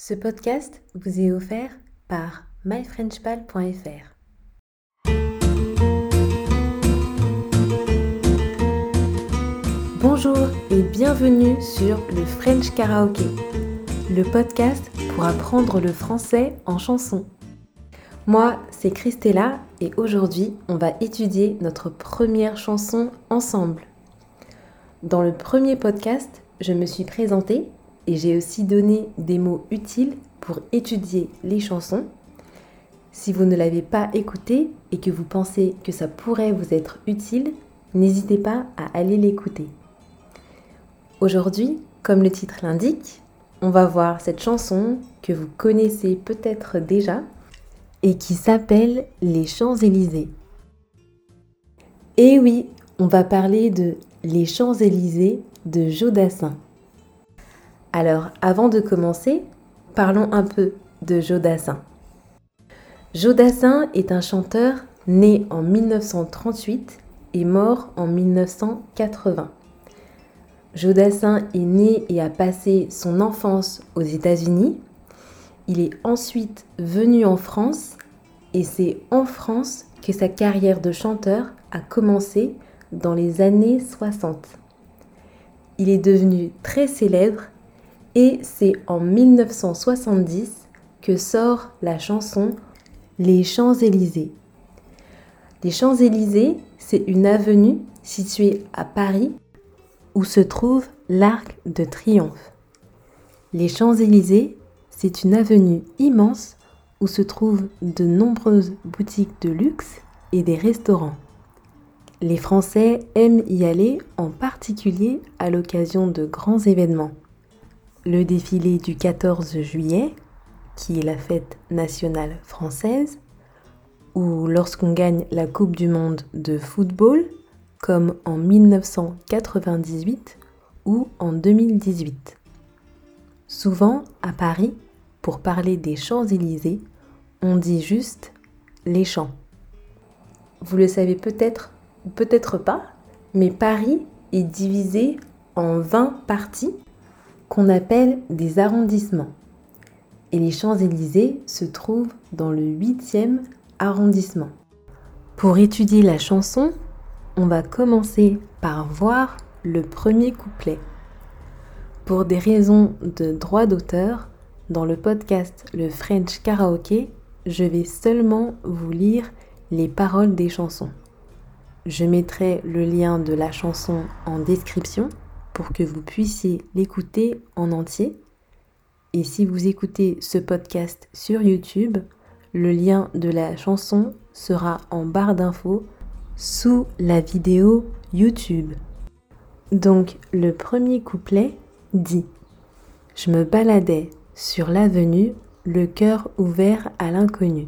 Ce podcast vous est offert par myfrenchpal.fr. Bonjour et bienvenue sur le French Karaoke, le podcast pour apprendre le français en chanson. Moi, c'est Christella et aujourd'hui, on va étudier notre première chanson ensemble. Dans le premier podcast, je me suis présentée et j'ai aussi donné des mots utiles pour étudier les chansons. Si vous ne l'avez pas écouté et que vous pensez que ça pourrait vous être utile, n'hésitez pas à aller l'écouter. Aujourd'hui, comme le titre l'indique, on va voir cette chanson que vous connaissez peut-être déjà et qui s'appelle Les Champs-Élysées. Et oui, on va parler de Les Champs-Élysées de Jodassin. Alors, avant de commencer, parlons un peu de Jodassin. Jodassin est un chanteur né en 1938 et mort en 1980. Jodassin est né et a passé son enfance aux États-Unis. Il est ensuite venu en France et c'est en France que sa carrière de chanteur a commencé dans les années 60. Il est devenu très célèbre et c'est en 1970 que sort la chanson Les Champs-Élysées. Les Champs-Élysées, c'est une avenue située à Paris où se trouve l'Arc de Triomphe. Les Champs-Élysées, c'est une avenue immense où se trouvent de nombreuses boutiques de luxe et des restaurants. Les Français aiment y aller en particulier à l'occasion de grands événements le défilé du 14 juillet, qui est la fête nationale française, ou lorsqu'on gagne la Coupe du Monde de football, comme en 1998 ou en 2018. Souvent, à Paris, pour parler des Champs-Élysées, on dit juste les champs. Vous le savez peut-être ou peut-être pas, mais Paris est divisé en 20 parties qu'on appelle des arrondissements. Et les Champs-Élysées se trouvent dans le 8e arrondissement. Pour étudier la chanson, on va commencer par voir le premier couplet. Pour des raisons de droit d'auteur, dans le podcast Le French Karaoke, je vais seulement vous lire les paroles des chansons. Je mettrai le lien de la chanson en description pour que vous puissiez l'écouter en entier. Et si vous écoutez ce podcast sur YouTube, le lien de la chanson sera en barre d'infos sous la vidéo YouTube. Donc le premier couplet dit ⁇ Je me baladais sur l'avenue, le cœur ouvert à l'inconnu.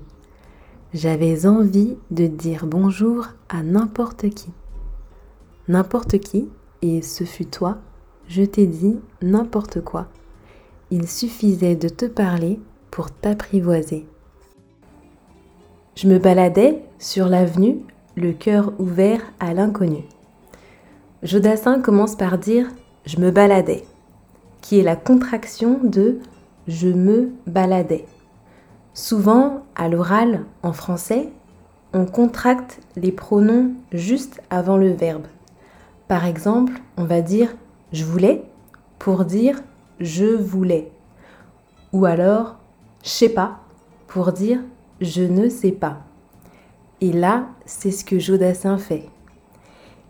J'avais envie de dire bonjour à n'importe qui. N'importe qui, et ce fut toi, je t'ai dit n'importe quoi. Il suffisait de te parler pour t'apprivoiser. Je me baladais sur l'avenue, le cœur ouvert à l'inconnu. Jodassin commence par dire je me baladais, qui est la contraction de je me baladais. Souvent, à l'oral, en français, on contracte les pronoms juste avant le verbe. Par exemple, on va dire je voulais pour dire je voulais. Ou alors je sais pas pour dire je ne sais pas. Et là, c'est ce que Jodassin fait.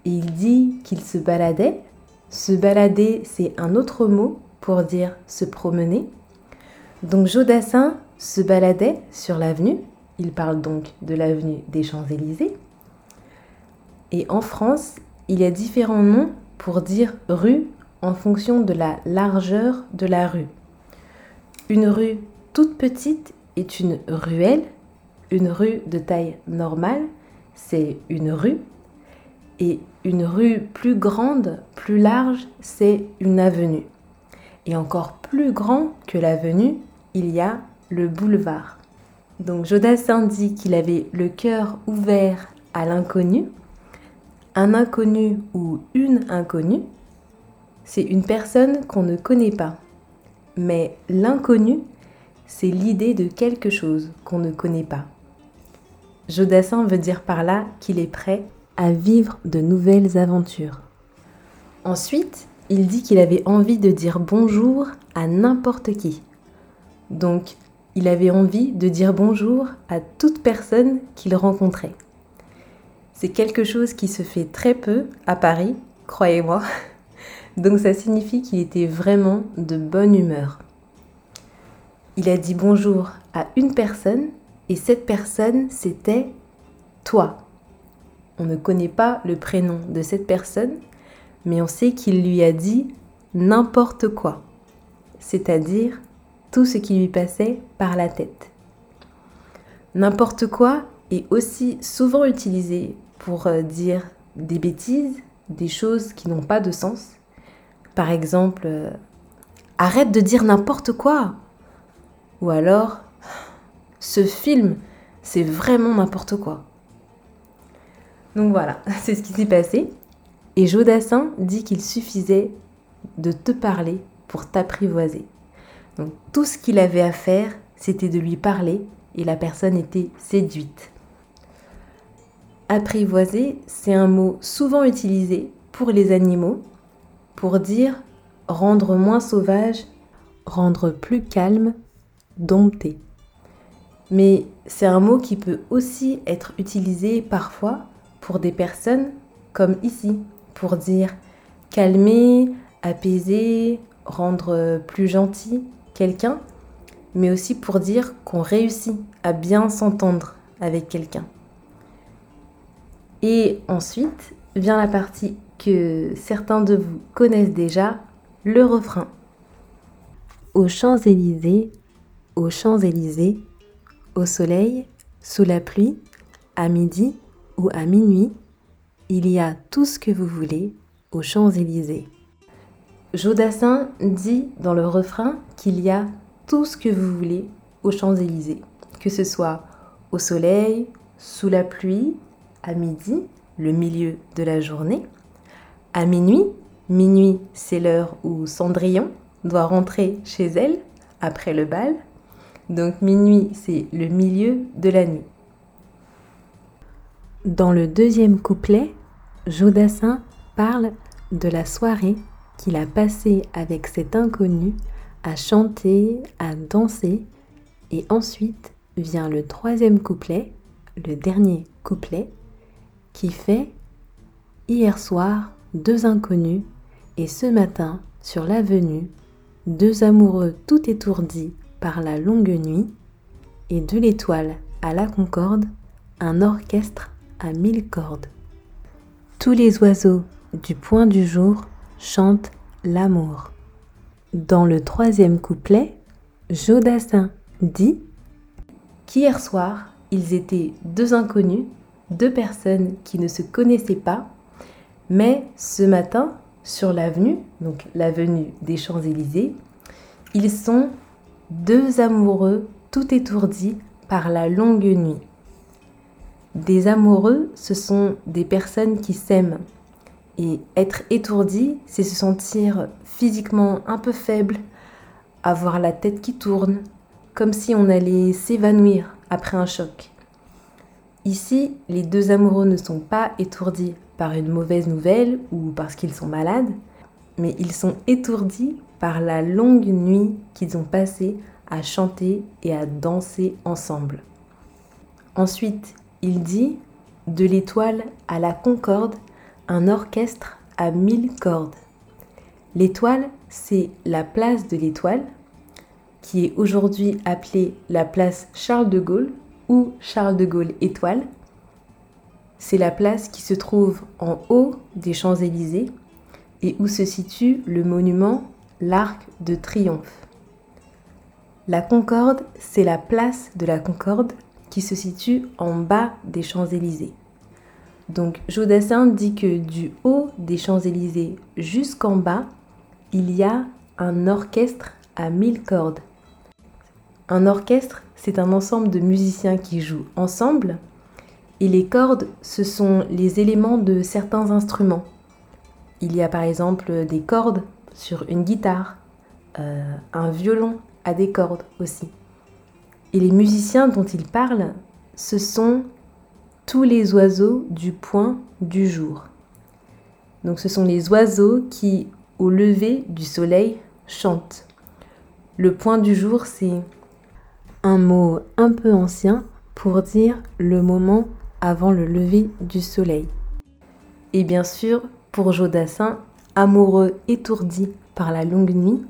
il dit qu'il se baladait. Se balader, c'est un autre mot pour dire se promener. Donc Jodassin se baladait sur l'avenue. Il parle donc de l'avenue des Champs-Élysées. Et en France, il y a différents noms pour dire rue en fonction de la largeur de la rue. Une rue toute petite est une ruelle. Une rue de taille normale, c'est une rue. Et une rue plus grande, plus large, c'est une avenue. Et encore plus grand que l'avenue, il y a le boulevard. Donc Jodassin dit qu'il avait le cœur ouvert à l'inconnu un inconnu ou une inconnue, c'est une personne qu'on ne connaît pas. Mais l'inconnu, c'est l'idée de quelque chose qu'on ne connaît pas. Jodassin veut dire par là qu'il est prêt à vivre de nouvelles aventures. Ensuite, il dit qu'il avait envie de dire bonjour à n'importe qui. Donc, il avait envie de dire bonjour à toute personne qu'il rencontrait. C'est quelque chose qui se fait très peu à Paris, croyez-moi. Donc ça signifie qu'il était vraiment de bonne humeur. Il a dit bonjour à une personne et cette personne c'était toi. On ne connaît pas le prénom de cette personne, mais on sait qu'il lui a dit n'importe quoi, c'est-à-dire tout ce qui lui passait par la tête. N'importe quoi est aussi souvent utilisé pour euh, dire des bêtises, des choses qui n'ont pas de sens. Par exemple, euh, arrête de dire n'importe quoi. Ou alors, ce film, c'est vraiment n'importe quoi. Donc voilà, c'est ce qui s'est passé. Et Jodassin dit qu'il suffisait de te parler pour t'apprivoiser. Donc tout ce qu'il avait à faire, c'était de lui parler et la personne était séduite. Apprivoiser, c'est un mot souvent utilisé pour les animaux pour dire rendre moins sauvage, rendre plus calme, dompter. Mais c'est un mot qui peut aussi être utilisé parfois pour des personnes comme ici, pour dire calmer, apaiser, rendre plus gentil quelqu'un, mais aussi pour dire qu'on réussit à bien s'entendre avec quelqu'un. Et ensuite vient la partie que certains de vous connaissent déjà, le refrain. Aux Champs-Élysées, aux Champs-Élysées, au soleil, sous la pluie, à midi ou à minuit, il y a tout ce que vous voulez aux Champs-Élysées. Jodassin dit dans le refrain qu'il y a tout ce que vous voulez aux Champs-Élysées, que ce soit au soleil, sous la pluie, à midi, le milieu de la journée, à minuit. Minuit, c'est l'heure où Cendrillon doit rentrer chez elle après le bal. Donc minuit, c'est le milieu de la nuit. Dans le deuxième couplet, Jodassin parle de la soirée qu'il a passée avec cet inconnu à chanter, à danser. Et ensuite vient le troisième couplet, le dernier couplet, qui fait Hier soir, deux inconnus, et ce matin, sur l'avenue, deux amoureux tout étourdis par la longue nuit, et de l'étoile à la concorde, un orchestre à mille cordes. Tous les oiseaux du point du jour chantent l'amour. Dans le troisième couplet, Jodassin dit qu'hier soir, ils étaient deux inconnus, deux personnes qui ne se connaissaient pas mais ce matin, sur l'avenue, donc l'avenue des Champs-Élysées, ils sont deux amoureux tout étourdis par la longue nuit. Des amoureux, ce sont des personnes qui s'aiment. Et être étourdi, c'est se sentir physiquement un peu faible, avoir la tête qui tourne, comme si on allait s'évanouir après un choc. Ici, les deux amoureux ne sont pas étourdis par une mauvaise nouvelle ou parce qu'ils sont malades, mais ils sont étourdis par la longue nuit qu'ils ont passée à chanter et à danser ensemble. Ensuite, il dit de l'étoile à la concorde, un orchestre à mille cordes. L'étoile, c'est la place de l'étoile, qui est aujourd'hui appelée la place Charles de Gaulle Charles de Gaulle étoile. C'est la place qui se trouve en haut des Champs-Élysées et où se situe le monument l'Arc de Triomphe. La Concorde, c'est la place de la Concorde qui se situe en bas des Champs-Élysées. Donc Jodassin dit que du haut des Champs-Élysées jusqu'en bas, il y a un orchestre à mille cordes. Un orchestre, c'est un ensemble de musiciens qui jouent ensemble et les cordes, ce sont les éléments de certains instruments. Il y a par exemple des cordes sur une guitare, euh, un violon a des cordes aussi. Et les musiciens dont il parle, ce sont tous les oiseaux du point du jour. Donc ce sont les oiseaux qui, au lever du soleil, chantent. Le point du jour, c'est un mot un peu ancien pour dire le moment avant le lever du soleil. Et bien sûr, pour Jodassin, amoureux étourdi par la longue nuit,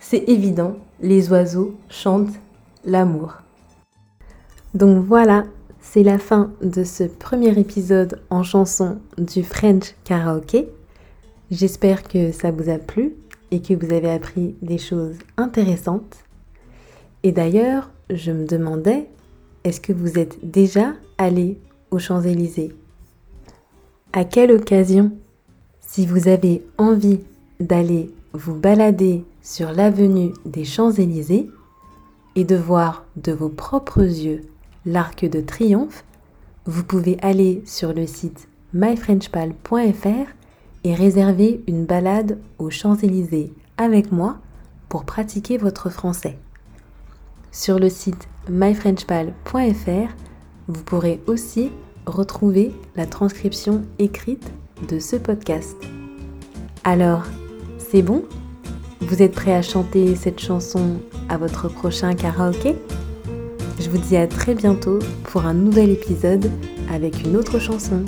c'est évident, les oiseaux chantent l'amour. Donc voilà, c'est la fin de ce premier épisode en chanson du French Karaoke. J'espère que ça vous a plu et que vous avez appris des choses intéressantes. Et d'ailleurs, je me demandais, est-ce que vous êtes déjà allé aux Champs-Élysées? À quelle occasion? Si vous avez envie d'aller vous balader sur l'avenue des Champs-Élysées et de voir de vos propres yeux l'Arc de Triomphe, vous pouvez aller sur le site myfrenchpal.fr et réserver une balade aux Champs-Élysées avec moi pour pratiquer votre français. Sur le site myfrenchpal.fr, vous pourrez aussi retrouver la transcription écrite de ce podcast. Alors, c'est bon? Vous êtes prêt à chanter cette chanson à votre prochain karaoké? Je vous dis à très bientôt pour un nouvel épisode avec une autre chanson.